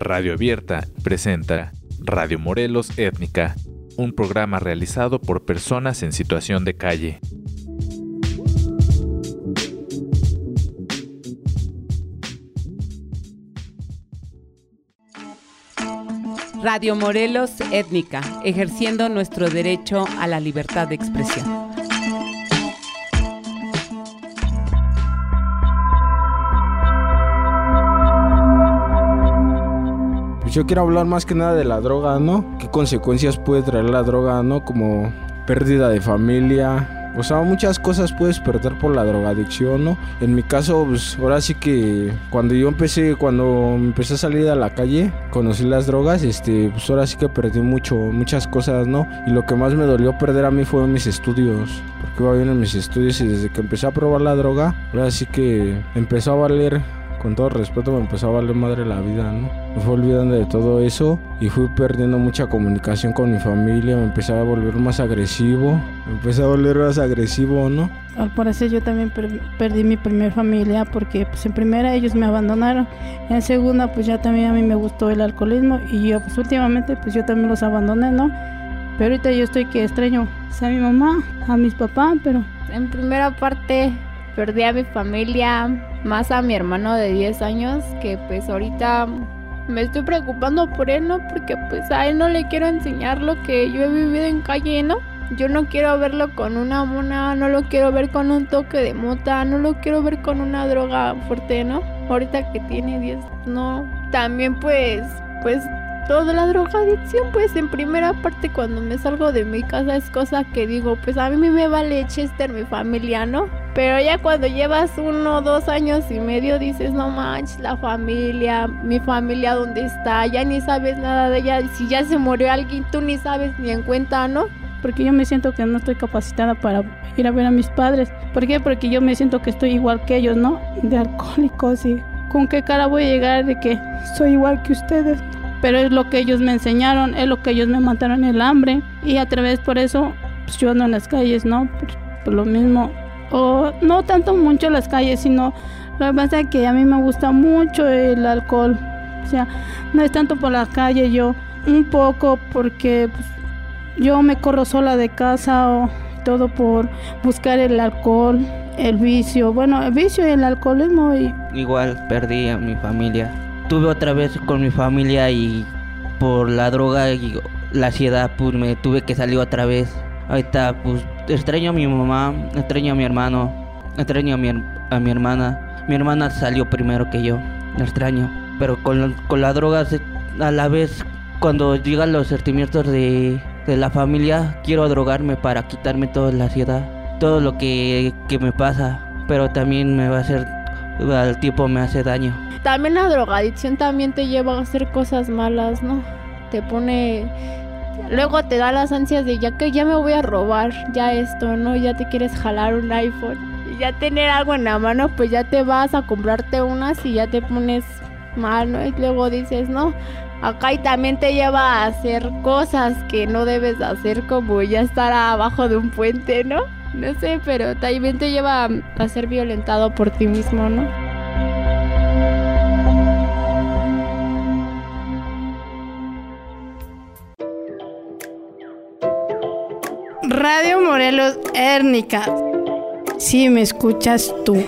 Radio Abierta presenta Radio Morelos Étnica, un programa realizado por personas en situación de calle. Radio Morelos Étnica, ejerciendo nuestro derecho a la libertad de expresión. Yo quiero hablar más que nada de la droga, ¿no? ¿Qué consecuencias puede traer la droga, ¿no? Como pérdida de familia. O sea, muchas cosas puedes perder por la drogadicción, ¿no? En mi caso, pues ahora sí que cuando yo empecé, cuando empecé a salir a la calle, conocí las drogas, este, pues ahora sí que perdí mucho, muchas cosas, ¿no? Y lo que más me dolió perder a mí fue mis estudios, porque iba bien en mis estudios y desde que empecé a probar la droga, ahora sí que empezó a valer con todo respeto me empezó a valer madre la vida, ¿no? Me fui olvidando de todo eso y fui perdiendo mucha comunicación con mi familia, me empecé a volver más agresivo, me empecé a volver más agresivo, ¿no? Al parecer yo también perdí mi primer familia porque pues en primera ellos me abandonaron, en segunda pues ya también a mí me gustó el alcoholismo y yo pues últimamente pues yo también los abandoné, ¿no? Pero ahorita yo estoy que extraño a mi mamá, a mis papás, pero... En primera parte perdí a mi familia, más a mi hermano de 10 años, que pues ahorita me estoy preocupando por él, ¿no? Porque pues a él no le quiero enseñar lo que yo he vivido en calle, ¿no? Yo no quiero verlo con una mona, no lo quiero ver con un toque de mota, no lo quiero ver con una droga fuerte, ¿no? Ahorita que tiene 10, no. También pues, pues toda la drogadicción, pues en primera parte cuando me salgo de mi casa es cosa que digo, pues a mí me vale Chester, mi familia, ¿no? Pero ya cuando llevas uno, dos años y medio dices, no manches, la familia, mi familia dónde está, ya ni sabes nada de ella, si ya se murió alguien, tú ni sabes ni en cuenta, ¿no? Porque yo me siento que no estoy capacitada para ir a ver a mis padres. ¿Por qué? Porque yo me siento que estoy igual que ellos, ¿no? De alcohólicos y con qué cara voy a llegar de que soy igual que ustedes pero es lo que ellos me enseñaron, es lo que ellos me mataron el hambre y a través por eso pues, yo ando en las calles, ¿no? Por, lo mismo, o no tanto mucho las calles, sino lo que pasa es que a mí me gusta mucho el alcohol, o sea, no es tanto por la calle, yo un poco porque pues, yo me corro sola de casa o todo por buscar el alcohol, el vicio, bueno, el vicio y el alcoholismo y... Igual perdí a mi familia tuve otra vez con mi familia y por la droga y la ansiedad pues me tuve que salir otra vez. Ahorita pues extraño a mi mamá, extraño a mi hermano, extraño a mi, a mi hermana. Mi hermana salió primero que yo, extraño. Pero con, con la droga a la vez cuando llegan los sentimientos de, de la familia, quiero drogarme para quitarme toda la ansiedad, todo lo que, que me pasa. Pero también me va a hacer, al tiempo me hace daño también la drogadicción también te lleva a hacer cosas malas, ¿no? Te pone luego te da las ansias de ya que ya me voy a robar ya esto, ¿no? Ya te quieres jalar un iPhone y ya tener algo en la mano, pues ya te vas a comprarte unas y ya te pones mal, ¿no? Y luego dices, "No, acá y también te lleva a hacer cosas que no debes hacer como ya estar abajo de un puente, ¿no? No sé, pero también te lleva a ser violentado por ti mismo, ¿no? Radio Morelos Érnica. Si me escuchas tú.